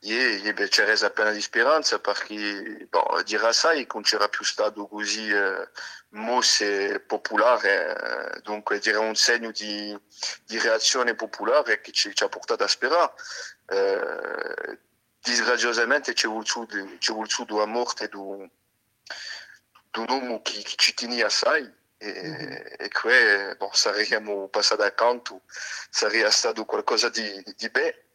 Ie, ie c'è appena di speranza perché bon, dirà sai non c'era più stato così eh, mosse popolare, eh, dunque dire un segno di, di reazione popolare che ci, ci ha portato a sperare. Eh, disgraziosamente c'è voluto, la morte di un uomo che, che ci teneva assai e, mm-hmm. e che bon, saremmo passati accanto, sarebbe stato qualcosa di, di bello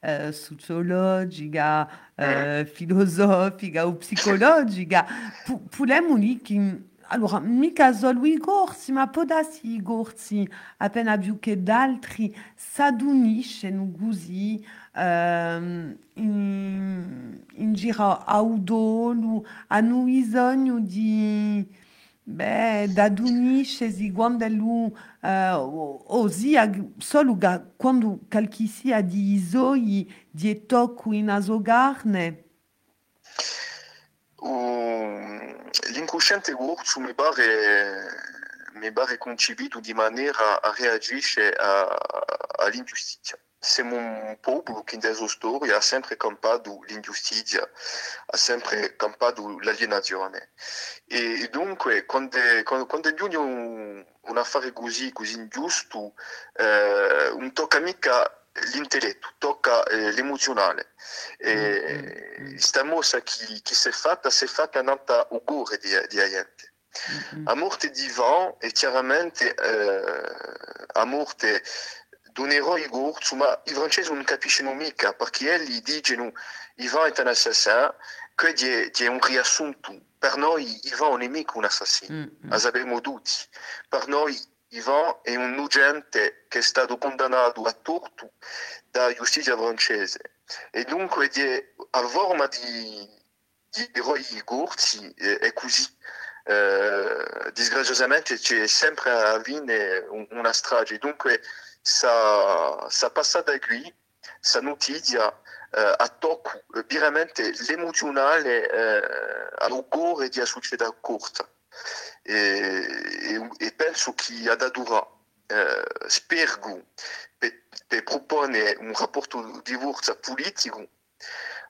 eh, sociologica, eh, filosofica o psicologica, possiamo dire che allora, mica solo i corsi, ma podassi i corsi appena più che d'altri s'aduniscono così um, in, in giro audolo, hanno bisogno di Beh, da dunisce quando lui eh, osia solo quando qualche sia di isoi di tocco in asogarne. L'inconsciente corso mi pare, mi pare concepito di maniera a reagire all'ingiustizia. Siamo un popolo che nella sua storia ha sempre campato l'ingiustizia, ha sempre campato l'alienazione. E dunque, quando, quando, quando giunge un, un, affare così, così ingiusto, eh, non tocca mica l'intelletto, tocca eh, l'emozionale. E questa mossa che, che si è fatta, si è fatta nata ugore di, di gente. A morte di Ivan è chiaramente eh, a morte d'un eroe gordo, ma i francesi non capiscono mica perché gli dicono Ivan è un assassino, che è, è un riassunto. Per noi Ivan è un nemico, un assassino, mm-hmm. lo sappiamo tutti. Per noi Ivan è un agente che è stato condannato a torto dalla giustizia francese. E dunque è a forma di, di eroi gordi è così. Eh, disgraziosamente c'è sempre a avviene una strage. Dunque sa, sa passata qui, sa notizia eh, a tocco veramente l'emozionale eh, all'ugore di una società corta. E, e, e penso che ad adura eh, spero per, per proporre un rapporto di forza politico,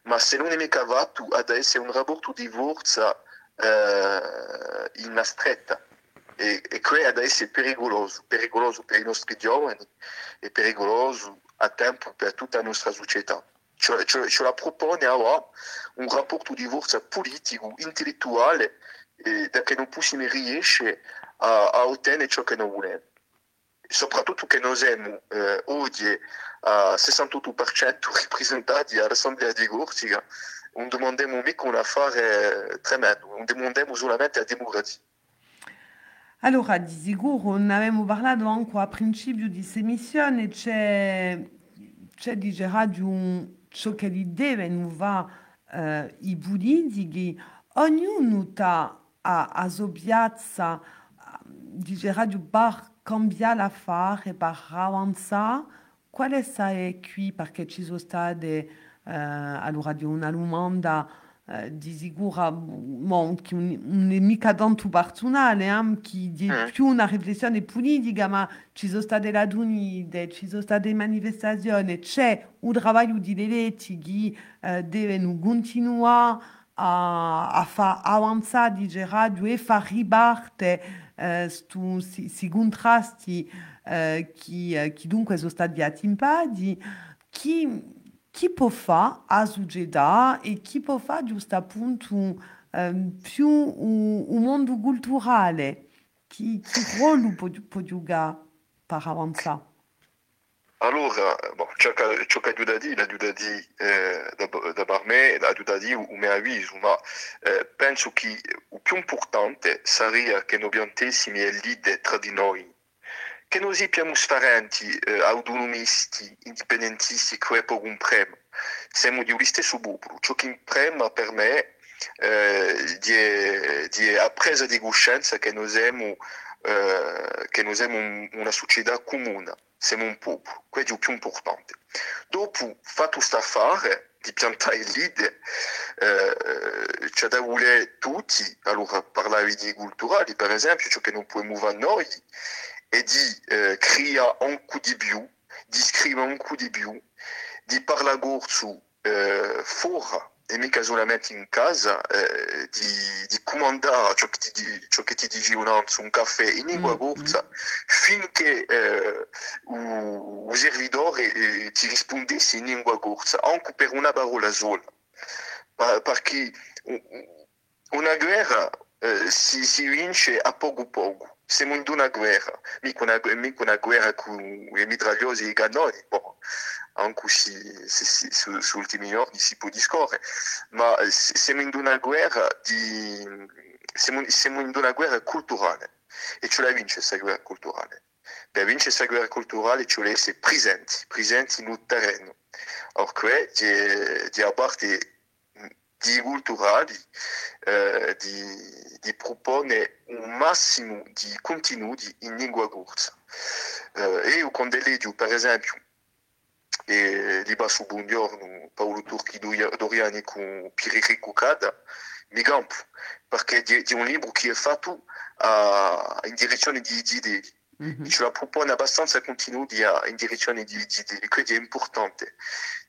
ma se non è mica fatto, ad essere un rapporto di forza eh, in stretta e, e crea adesso è pericoloso, pericoloso per i nostri giovani e pericoloso a tempo per tutta la nostra società. Cioè, ce la propone ora un rapporto di forza politico, intellettuale, eh, perché non possiamo riuscire a, a ottenere ciò che noi vogliamo. Soprattutto che noi siamo eh, oggi a 68% rappresentati all'Assemblea di Corsica, non demandiamo mica un affare tremendo, non demandiamo solamente la democrazia. Allora, di sicuro ne abbiamo parlato anche a principio di questa missione, c'è, c'è di radio ciò che deve non va eh, i ognuno ha a, cambiare l'affare, per avanzare, quale è qui perché ci sono state eh, allora una domanda di sicuro bon, che non è mica tanto personale, eh, che di più una riflessione politica, ma ci sono state le adunite, ci sono state manifestazioni, c'è un lavoro di leggi che eh, devono continuare a, a far avanzare di radio e far ribattere eh, questi contrasti eh, che, che dunque sono stati attimpati, che chi può fare a società e chi può fare giusto appunto um, più un, un, mondo culturale, che, che ruolo può, può giocare per avanzare? Allora, bon, ciò che, ciò che aiuta a dire, aiuta a dire eh, da, me, avviso, ma eh, penso che il più importante sarebbe che noi, che noi siamo differenti, eh, autonomisti, indipendentisti, che poi compriamo. Siamo di stesso popolo, ciò che imprema per me eh, di, di appresa di coscienza che noi siamo, eh, che noi siamo un- una società comune. siamo un popolo, questo è il più importante. Dopo, fatto sta affare di piantare l'idea, eh, c'è da volere tutti, allora parlare di culturali, per esempio, ciò che non possiamo fare noi, è di eh, creare un po' di più, di scrivere un po' di più, di parlare corso eh, fuori e mica solamente in casa, eh, di, di comandare ciò che ti, ciò che ti un un caffè in lingua Mm, corsa, finché eh, o servidore eh, ti rispondesse in lingua corsa, anche per una parola sola. Pa- Perché una guerra eh, si, si vince a poco poco. Siamo in una guerra, mica una, mica una guerra con i mitragliosi e i cannoni. Bon, anche si, si, si, su, su ultimi giorni si può discorrere, ma siamo in una guerra di, siamo, siamo in una guerra culturale e ce la vince questa guerra culturale. Per vincere questa guerra culturale ci vuole essere presenti, presenti nel terreno. Or, que, di, di a parte di culturali, eh, di, di propone un massimo di contenuti in lingua corsa. Eh, io quando leggo, per esempio, e li basso buongiorno Paolo Turchi Doria- Doriani con Pierre Cucada, mi campo, perché è un libro che è fatto a- in direzione di, idee. Mhm. Ce la propone abbastanza contenuti a- in direzione di, di idee, quindi è importante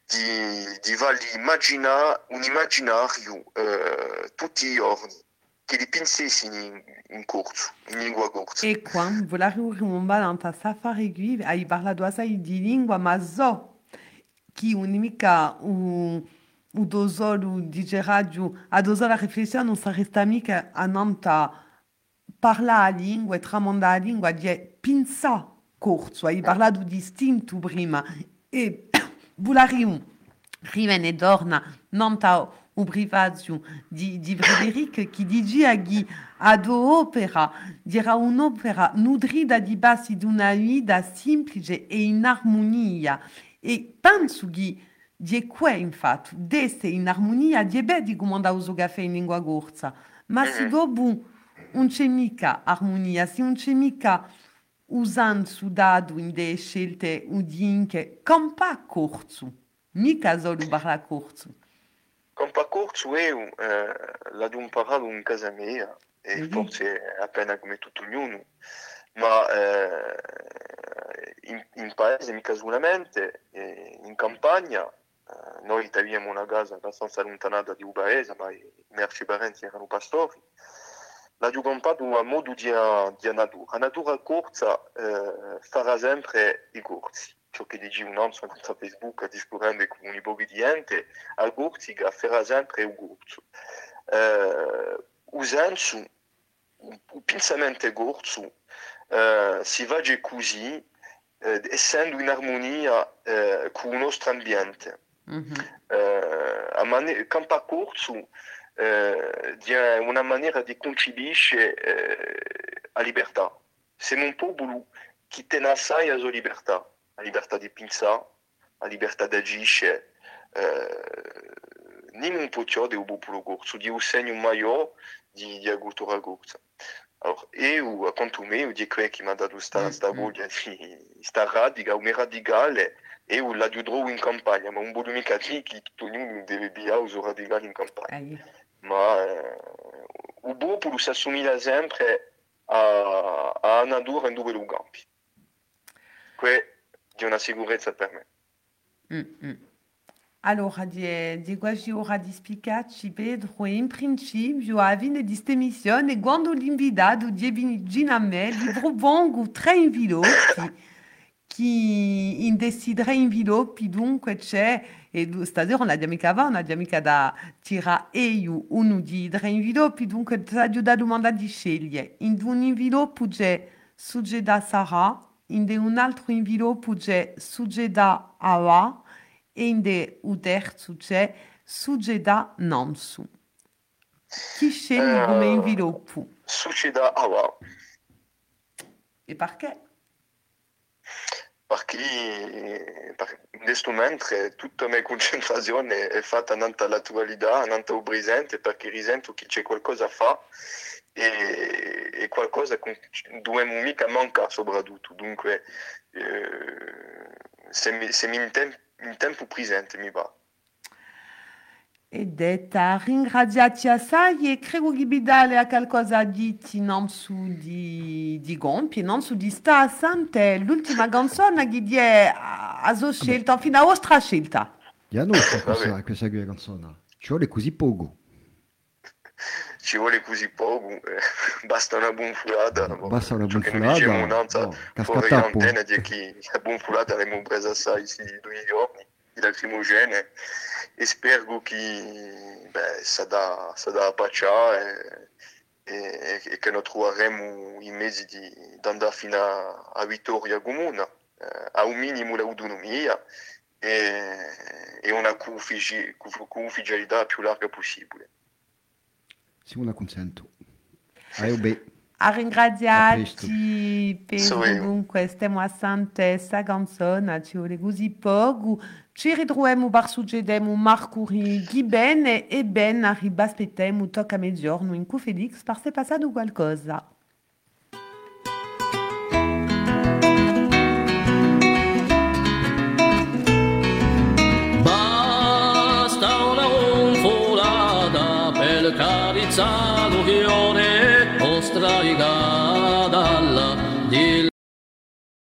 di, di fargli immaginare un immaginario eh, tutti i giorni, che li pensessi in, in corso, in lingua corsa. E quando volaremo balanta safari gui, ai parlato assai di lingua, ma so che un'imica un o dosolo di radio a dosolo a riflessione non saresta mica a nanta parlare a língua e tramandare a língua di pensare corso, hai parlato distinto prima. E volarium rivene dorna nanta o privaziu di, di Frederic che dice a Ghi ad opera dirà un'opera nutrita di basi di una vita semplice e in armonia. E penso che di que infatti desse in armonia di beh di comanda uso caffè in lingua corsa. Ma se dopo non c'è mica armonia se non c'è mica usando sudado in delle scelte udinche campa corso mica solo parla corso Campa corso io eh, l'ho imparato in casa mia e Mhm. forse appena come tutto ognuno, ma eh, in, in paese mica solamente, in campagna, eh, noi abbiamo una casa abbastanza allontanata di un paese, ma i miei parenti erano pastori, l'ho campato a modo di, di natura. La natura corsa eh, farà sempre i corsi. Ciò che dice un anno su Facebook discorrendo con un di a corsi farà sempre un corso. Usando un pensamento corso si va così, eh, essendo in armonia eh, con il nostro ambiente. A corso eh, di una maniera di concepisce eh, la libertà. Siamo un popolo che tiene assai alla sua libertà, la libertà di pensare, la libertà di agire. Eh, non un po' ciò del popolo corso, di un segno maggiore di, di cultura corsa. Allora, io, a quanto me, io dico che mi ha dato questa Mm, sta mm. voglia di sta radica, un radicale, e io l'aiuterò in campagna, ma che tutto ognuno deve in campagna. Ma il popolo si assomiglia sempre a, a una natura in due campi. Questa è una sicurezza per me. Mm, mm. Allora, di, di quasi ora di spiegarci, Pedro, in principio, a fine di questa missione, quando l'invitato di che in tre inviluppi dunque c'è, e stasera non abbiamo mica va, non abbiamo mica da tirare io uno di tre inviluppi, dunque ti ho da domanda di scegliere. In un inviluppo c'è soggetto da Sarà, in un altro inviluppo c'è succeda awa e in de un terzo c'è. Chi sceglie come inviluppo? Succeda awa, E perché? Perché in questo momento tutta la mia concentrazione è fatta nell'attualità, nel presente, perché risento che c'è qualcosa a fare e, qualcosa che dobbiamo mica mancare soprattutto. Dunque, eh, se mi, se mi in, tem- in tempo presente mi va. E detta ringraziati assai e vi dare a qualcosa di non su di, di gompi, non su di sta sante. L'ultima canzone che di è a so scelta, fino a vostra scelta. Questa, canzone. Ci vuole così poco. Ci vuole così poco, basta una. Basta una che noi diciamo fuori di che la l'abbiamo presa assai sì, due giorni, di lacrimogene e spero che beh, sa da, sa da appacciare e, e, e che noi troveremo i mezzi di, di andare fino a, a vittoria comune, eh, a un minimo l'autonomia e, e una confidenzialità più larga possibile. Siamo una consento. Beh, A ringraziati per Sorrivo. dunque stiamo a sante sta canzone, ci vuole così poco. Ci ritroviamo per succedere un mercoledì che bene e ben arriba aspettiamo tocca a mezzogiorno in cui Felix